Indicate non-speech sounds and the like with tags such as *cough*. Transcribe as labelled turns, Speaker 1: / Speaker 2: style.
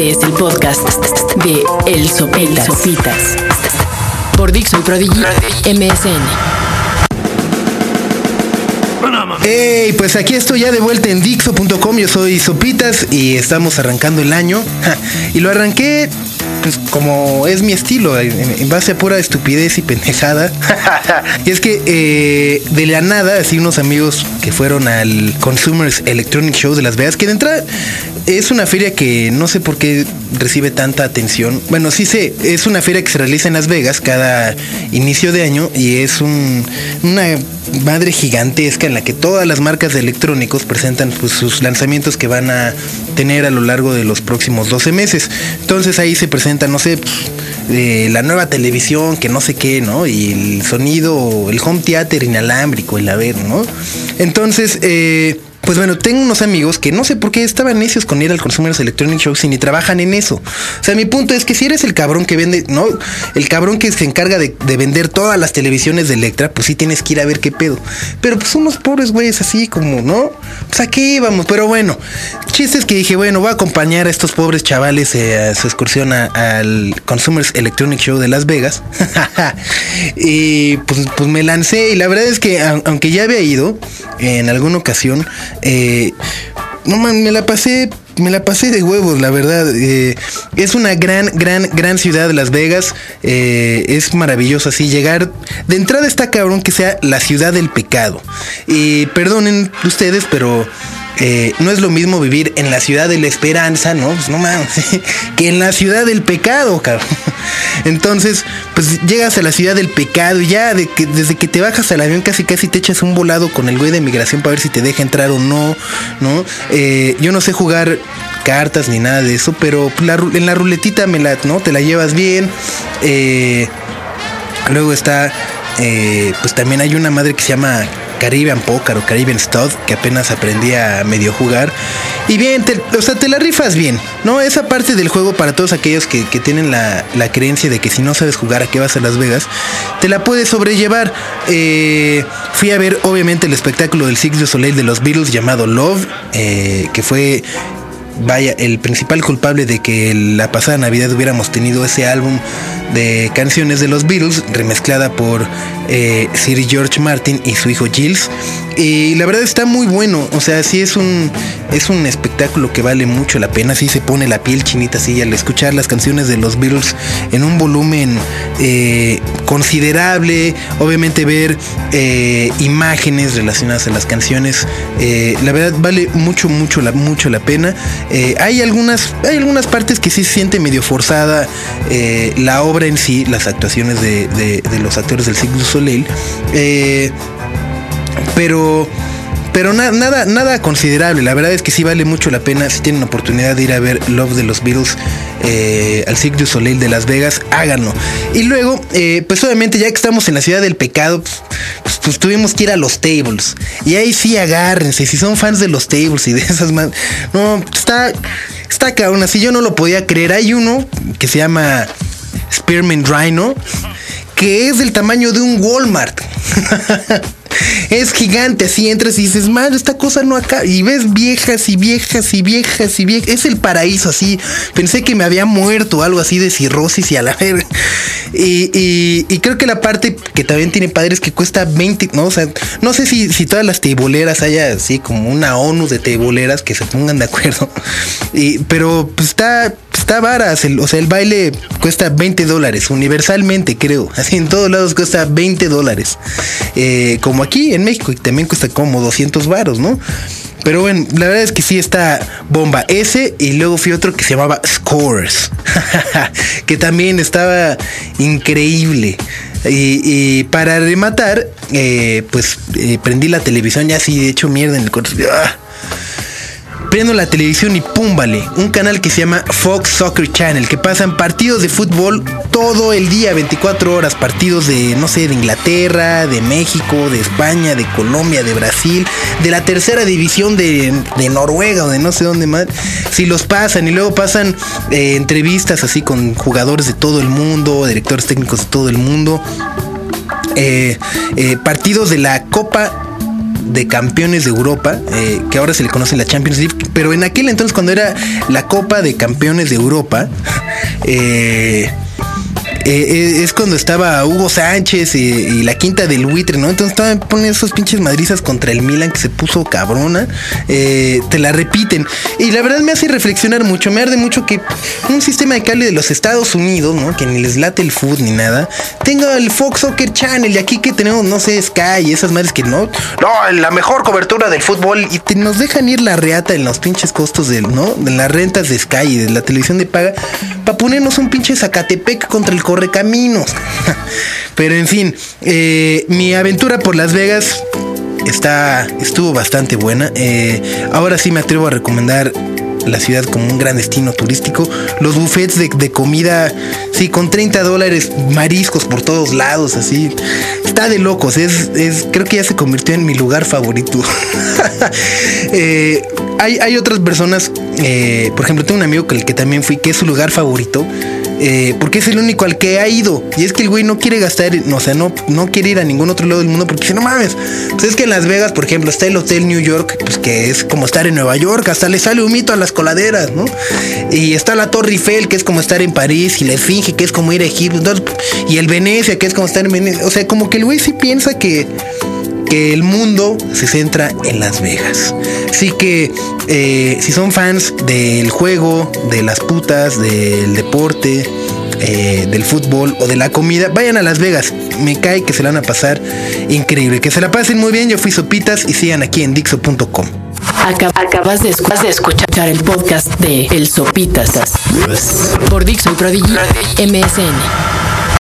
Speaker 1: Este es el podcast de El Sopitas. Sopitas. Por Dixon Prodigy MSN.
Speaker 2: Hey, pues aquí estoy ya de vuelta en Dixo.com. Yo soy Sopitas y estamos arrancando el año. Y lo arranqué pues como es mi estilo, en, base a pura estupidez y pendejada. y es que eh, de la nada, así unos amigos que fueron al Consumers Electronic Show de Las Vegas, que de entrada es una feria que no sé por qué recibe tanta atención. Bueno, sí sé, es una feria que se realiza en Las Vegas cada inicio de año y es un, una madre gigantesca en la que todas las marcas de electrónicos presentan pues, sus lanzamientos que van a tener a lo largo de los próximos 12 meses. Entonces ahí se presenta, no sé, eh, la nueva televisión, que no sé qué, ¿no? Y el sonido, el home theater inalámbrico, el haber, ¿no? Entonces, eh, pues bueno, tengo unos amigos que no sé por qué estaban necios con ir al Consumers Electronic Show si ni trabajan en eso. O sea, mi punto es que si eres el cabrón que vende, ¿no? El cabrón que se encarga de, vender todas las televisiones de Electra, pues sí tienes que ir a ver qué pedo. Pero pues unos pobres güeyes así como, ¿no? Pues aquí íbamos, pero bueno. Chistes que dije, bueno, voy a acompañar a estos pobres chavales eh, a su excursión al Consumers Electronic Show de Las Vegas. *laughs* y pues, pues me lancé y la verdad es que aunque ya había ido en alguna ocasión, eh, no man, me la pasé, me la pasé de huevos, la verdad. Eh, es una gran, gran, gran ciudad, Las Vegas. Eh, es maravilloso así llegar. De entrada está cabrón que sea la ciudad del pecado. Y perdonen ustedes, pero eh, no es lo mismo vivir en la ciudad de la esperanza, ¿no? Pues no mames, *laughs* que en la ciudad del pecado, cabrón. *laughs* Entonces, pues llegas a la ciudad del pecado y ya desde que te bajas al avión casi casi te echas un volado con el güey de migración para ver si te deja entrar o no, ¿no? Eh, yo no sé jugar cartas ni nada de eso, pero en la ruletita me la. Te la llevas bien. Eh, luego está, pues también hay una madre que se llama Caribbean Poker o Caribbean Stud, que apenas aprendí a medio jugar. Y bien, o sea, te la rifas bien, ¿no? Esa parte del juego para todos aquellos que, tienen la, creencia de que si no sabes jugar a qué vas a Las Vegas, te la puedes sobrellevar. Eh, fui a ver, obviamente, el espectáculo del Six de Soleil de los Beatles llamado Love, eh, que fue vaya, el principal culpable de que la pasada Navidad hubiéramos tenido ese álbum de canciones de los Beatles, remezclada por eh, Sir George Martin y su hijo Gilles. Y la verdad está muy bueno, o sea, sí es un, es un espectáculo que vale mucho la pena, sí se pone la piel chinita así al escuchar las canciones de los Beatles en un volumen eh, considerable, obviamente ver eh, imágenes relacionadas a las canciones, la verdad vale mucho, mucho, la, mucho la pena. Hay, algunas, hay algunas partes que sí se siente medio forzada la obra en sí, las actuaciones de, los actores del Cirque du Soleil. Eh, pero pero nada, nada considerable. La verdad es que sí vale mucho la pena. Si tienen oportunidad de ir a ver Love de los Beatles eh, al Cirque du Soleil de Las Vegas, háganlo. Y luego, eh, pues obviamente, ya que estamos en la ciudad del pecado, pues, pues, tuvimos que ir a los tables. Y ahí sí agárrense. Si son fans de los tables y de esas más. No, está. Está cabrón. Así yo no lo podía creer. Hay uno que se llama Spearman Rhino, que es del tamaño de un Walmart. *laughs* es gigante, así entras y dices, madre, esta cosa no acá. Y ves viejas y viejas y viejas y viejas. Es el paraíso, así. Pensé que me había muerto, algo así de cirrosis y a la *laughs* verga. Y, creo que la parte que también tiene padre es que cuesta 20, ¿no? O no sé si, si todas las teiboleras haya así como una ONU de teiboleras que se pongan de acuerdo. Y, pero pues está está varas. o sea, el baile cuesta 20 dólares, universalmente creo. Así en todos lados cuesta 20 dólares. Eh, como aquí en México, y también cuesta como 200 varos, ¿no? Pero bueno, la verdad es que sí está bomba ese y luego fui otro que se llamaba Scores, *laughs* que también estaba increíble. Y, para rematar, eh, pues eh, prendí la televisión ya así de hecho mierda en el corazón. ¡Ah! Prendo la televisión y pum, vale, un canal que se llama Fox Soccer Channel, que pasan partidos de fútbol todo el día, 24 horas, partidos de, no sé, de Inglaterra, de México, de España, de Colombia, de Brasil, de la tercera división de, Noruega o de no sé dónde más. Si los pasan y luego pasan eh, entrevistas así con jugadores de todo el mundo, directores técnicos de todo el mundo. Eh, eh, partidos de la Copa de Campeones de Europa, eh, que ahora se le conoce la Champions League, pero en aquel entonces cuando era la Copa de Campeones de Europa, *laughs* eh, eh, eh, es cuando estaba Hugo Sánchez y, la quinta del buitre, ¿no? Entonces estaban poniendo esos pinches madrizas contra el Milan que se puso cabrona. Eh, te la repiten. Y la verdad me hace reflexionar mucho. Me arde mucho que un sistema de cable de los Estados Unidos, ¿no? Que ni les late el food ni nada, tenga el Fox Soccer Channel. Y aquí que tenemos, no sé, Sky y esas madres que no. No, la mejor cobertura del fútbol. Y nos dejan ir la reata en los pinches costos del, ¿no? De las rentas de Sky y de la televisión de paga. Para ponernos un pinche Zacatepec contra el caminos *laughs* Pero en fin, eh, mi aventura por Las Vegas está, estuvo bastante buena. Eh, ahora sí me atrevo a recomendar la ciudad como un gran destino turístico. Los buffets de, comida, sí, con 30 dólares, mariscos por todos lados, así. Está de locos, es, es creo que ya se convirtió en mi lugar favorito. *laughs* Eh, hay, hay, otras personas, por ejemplo, tengo un amigo con el que también fui, que es su lugar favorito. Eh, porque es el único al que ha ido. Y es que el güey no quiere gastar, o sea, no, no quiere ir a ningún otro lado del mundo porque si no mames. Pues es que en Las Vegas, por ejemplo, está el Hotel New York, pues que es como estar en Nueva York, hasta le sale un mito a las coladeras, ¿no? Y está la Torre Eiffel, que es como estar en París, y la Esfinge, que es como ir a Egipto, y el Venecia, que es como estar en Venecia. O sea, como que el güey sí piensa que que el mundo se centra en Las Vegas. Así que eh, si son fans del juego, de las putas, del deporte, eh, del fútbol o de la comida, vayan a Las Vegas. Me cae que se la van a pasar increíble. Que se la pasen muy bien. Yo fui Sopitas y sigan aquí en Dixo.com.
Speaker 1: Acabas de, escuchar el podcast de El Sopitas por Dixo y Prodigy MSN.